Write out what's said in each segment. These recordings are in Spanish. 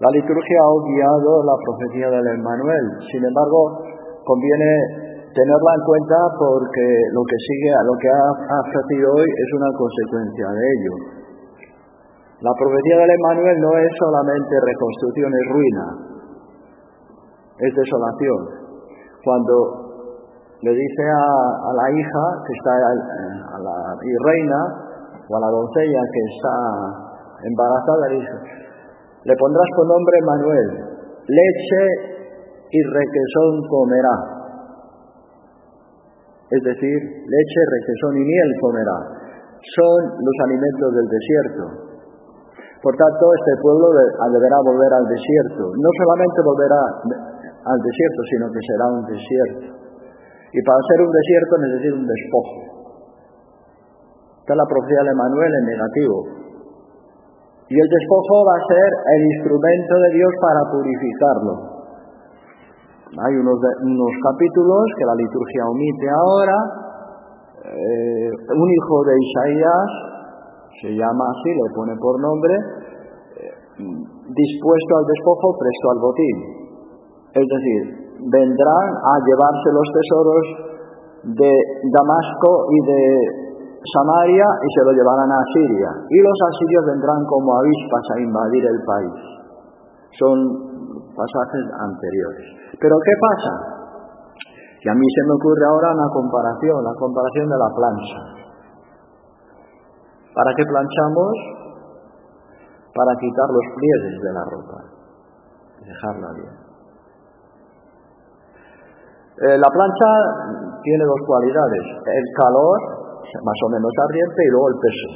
La liturgia ha obviado la profecía del Emmanuel. Sin embargo, conviene tenerla en cuenta porque lo que sigue lo que ha ofrecido hoy es una consecuencia de ello. La profecía del Emmanuel no es solamente reconstrucción, es ruina, es desolación. Cuando le dice a, la hija que está a la y reina o a la doncella que está embarazada, le dice, le pondrás por nombre Manuel. Leche y requesón comerá. Es decir, leche, requesón y miel comerá. Son los alimentos del desierto. Por tanto, este pueblo deberá volver al desierto. No solamente volverá al desierto, sino que será un desierto. Y para ser un desierto necesita un despojo. Esta es la profecía de Manuel en negativo. Y el despojo va a ser el instrumento de Dios para purificarlo. Hay unos, capítulos que la liturgia omite ahora. Eh, un hijo de Isaías, se llama así, le pone por nombre, eh, dispuesto al despojo, presto al botín. Es decir, vendrán a llevarse los tesoros de Damasco y de Samaria y se lo llevarán a Siria. Y los asirios vendrán como avispas a invadir el país. Son pasajes anteriores. Pero ¿qué pasa? Que a mí se me ocurre ahora una comparación, la comparación de la plancha. ¿Para qué planchamos? Para quitar los pliegues de la ropa, dejarla bien. Eh, la plancha tiene dos cualidades, el calor más o menos ardiente, y luego el peso.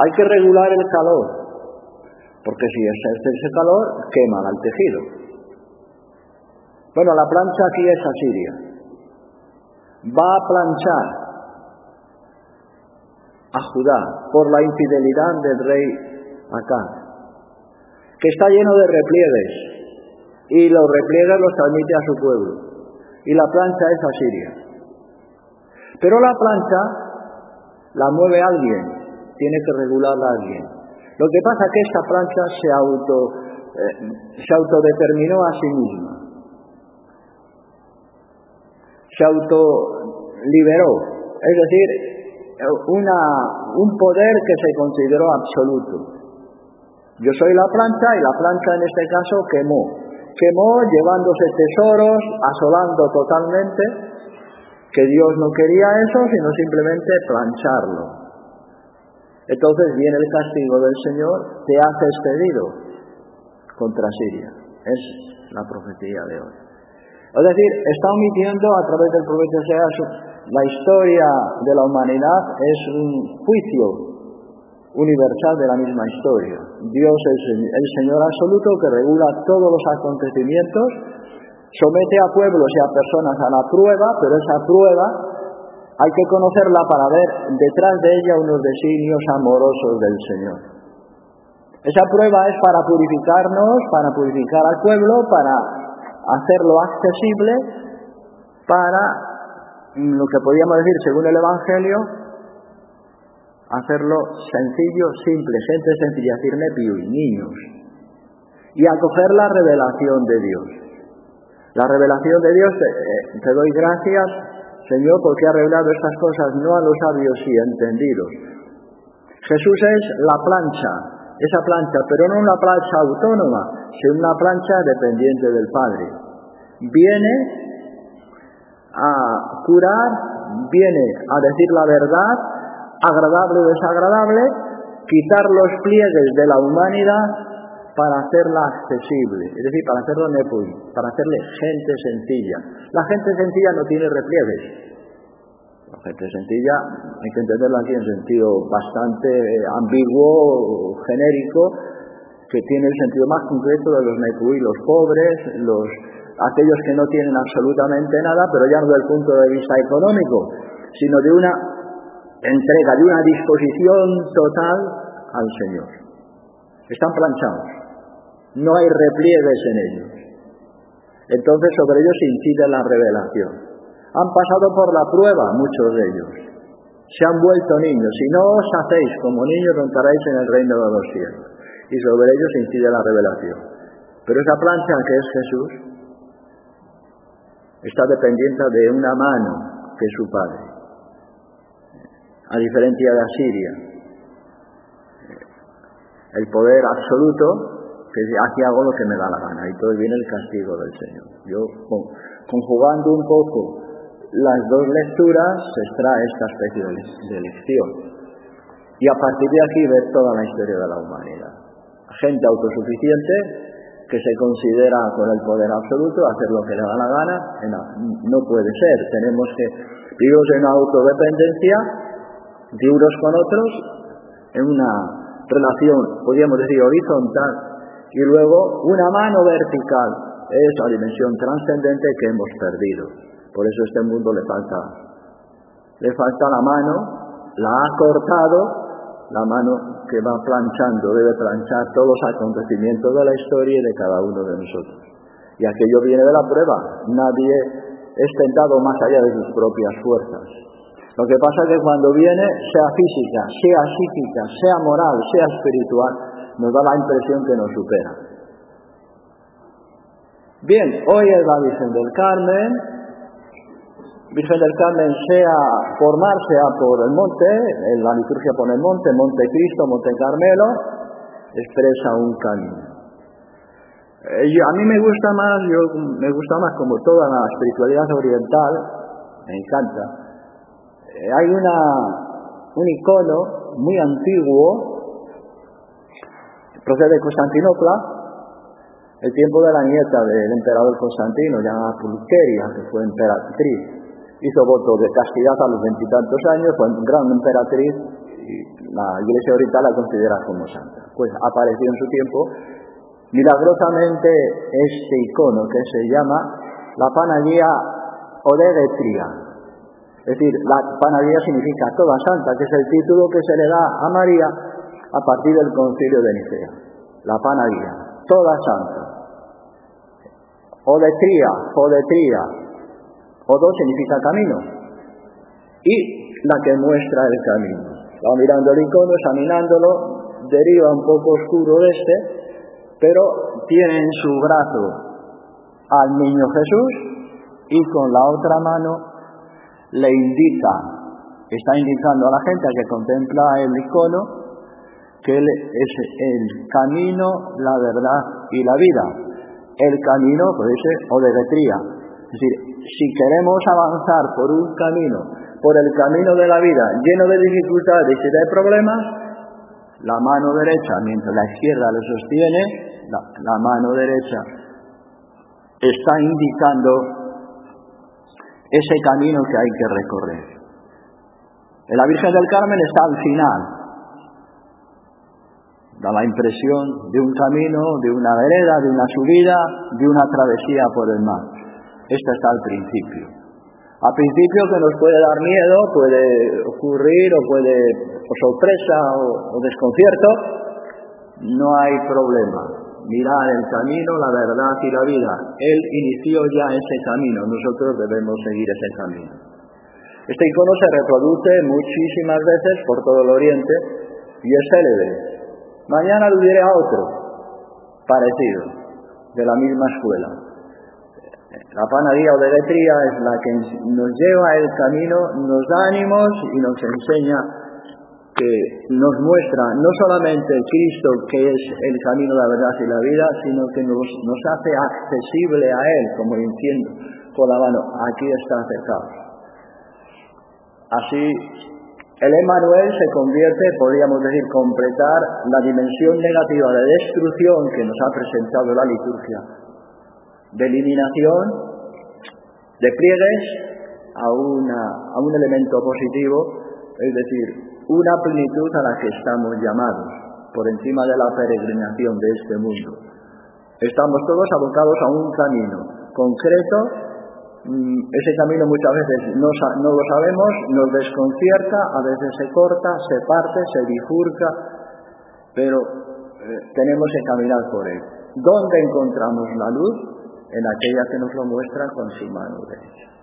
Hay que regular el calor, porque si ejerce ese calor, quema el tejido. Bueno, la plancha aquí es asiria. Va a planchar a Judá por la infidelidad del rey acá, que está lleno de repliegues, y los repliegues los transmite a su pueblo. Y la plancha es asiria. Pero la plancha la mueve alguien, tiene que regularla alguien. Lo que pasa es que esta plancha se auto eh, se autodeterminó a sí misma. Se autoliberó, es decir, un poder que se consideró absoluto. Yo soy la plancha y la plancha en este caso quemó. Quemó llevándose tesoros, asolando totalmente que Dios no quería eso, sino simplemente plancharlo. Entonces viene el castigo del Señor, te hace expedido contra Siria. Es la profecía de hoy. Es decir, está omitiendo a través del profeta Oseas la historia de la humanidad es un juicio universal de la misma historia. Dios es el Señor absoluto que regula todos los acontecimientos somete a pueblos y a personas a la prueba, pero esa prueba hay que conocerla para ver detrás de ella unos designios amorosos del Señor. Esa prueba es para purificarnos, para purificar al pueblo, para hacerlo accesible, para mm, lo que podríamos decir según el Evangelio, hacerlo sencillo, simple, gente sencilla, decirme niños, y acoger la revelación de Dios. La revelación de Dios, eh, te doy gracias, Señor, porque ha revelado estas cosas no a los sabios y entendidos. Jesús es la plancha, esa plancha, pero no una plancha autónoma, sino una plancha dependiente del Padre. Viene a curar, viene a decir la verdad, agradable o desagradable, quitar los pliegues de la humanidad para hacerla accesible, es decir, para hacerlo nepui, para hacerle gente sencilla. La gente sencilla no tiene repliegues. La gente sencilla hay que entenderla aquí en sentido bastante ambiguo, genérico, que tiene el sentido más concreto de los nepui, los pobres, los aquellos que no tienen absolutamente nada, pero ya no desde el punto de vista económico, sino de una entrega, de una disposición total al Señor. Están planchados no hay repliegues en ellos. Entonces sobre ellos incide la revelación. Han pasado por la prueba muchos de ellos. Se han vuelto niños. Si no os hacéis como niños, entraréis en el reino de los cielos. y sobre ellos incide la revelación. Pero esa plancha que es Jesús está dependiente de una mano que es su Padre, a diferencia de Asiria. El poder absoluto que aquí hago lo que me da la gana y todo viene el castigo del Señor. Yo conjugando un poco las dos lecturas se extrae esta especie de lección y a partir de aquí ver toda la historia de la humanidad. Gente autosuficiente que se considera con el poder absoluto hacer lo que le da la gana, no puede ser. Tenemos que vivir en autodependencia de unos con otros en una relación, podríamos decir, horizontal y luego una mano vertical. Es la dimensión trascendente que hemos perdido. Por eso este mundo le falta, le falta la mano, la ha cortado, la mano que va planchando, debe planchar todos los acontecimientos de la historia y de cada uno de nosotros. Y aquello viene de la prueba. Nadie es tentado más allá de sus propias fuerzas. Lo que pasa es que cuando viene, sea física, sea psíquica, sea moral, sea espiritual, nos da la impresión que nos supera. Bien, hoy es la Virgen del Carmen. Virgen del Carmen sea formar, sea por el monte, en la liturgia pone el monte, Monte Cristo, Monte Carmelo, expresa un camino. Eh, a mí me gusta más, yo me gusta más como toda la espiritualidad oriental, me encanta. Eh, hay una, un icono muy antiguo, procede de Constantinopla, el tiempo de la nieta del emperador Constantino, llamada Pulqueria, que fue emperatriz hizo voto de castidad a los veintitantos años, fue gran emperatriz y la Iglesia Oriental la considera como santa. Pues apareció en su tiempo milagrosamente este icono que se llama la Panagía Odegetria. Es decir, la Panagía significa toda santa, que es el título que se le da a María a partir del concilio de Nicea. La Panagía, toda santa. Odetría, Odetría, Odo significa camino. Y la que muestra el camino. Va mirando el icono, examinándolo, deriva un poco oscuro de este, pero tiene en su brazo al niño Jesús y con la otra mano le indica, está indicando a la gente que contempla el icono que él es el camino, la verdad y la vida. El camino, puede ser, o de letría. Es decir, si queremos avanzar por un camino, por el camino de la vida, lleno de dificultades y de problemas, la mano derecha, mientras la izquierda le sostiene, la mano derecha está indicando ese camino que hay que recorrer. La Virgen del Carmen está al final. Da la impresión de un camino, de una vereda, de una subida, de una travesía por el mar. Esta está al principio. Al principio que nos puede dar miedo, puede ocurrir o puede, sorpresa o, o desconcierto, no hay problema. Mirar el camino, la verdad y la vida. Él inició ya ese camino, nosotros debemos seguir ese camino. Este icono se reproduce muchísimas veces por todo el Oriente y es célebre. Mañana aludiré a otro, parecido, de la misma escuela. La panadía o de letría es la que nos lleva el camino, nos da ánimos y nos enseña que nos muestra no solamente Cristo, que es el camino, la verdad y la vida, sino que nos, hace accesible a Él, como diciendo con la mano, aquí está acercado. Así, el Emmanuel se convierte, podríamos decir, completar la dimensión negativa de destrucción que nos ha presentado la liturgia, de eliminación, de pliegues a, una, a un elemento positivo, es decir, una plenitud a la que estamos llamados, por encima de la peregrinación de este mundo. Estamos todos abocados a un camino concreto, ese camino muchas veces no, no, lo sabemos, nos desconcierta, a veces se corta, se parte, se bifurca, pero eh, tenemos que caminar por él. ¿Dónde encontramos la luz? En aquella que nos lo muestra con su mano derecha.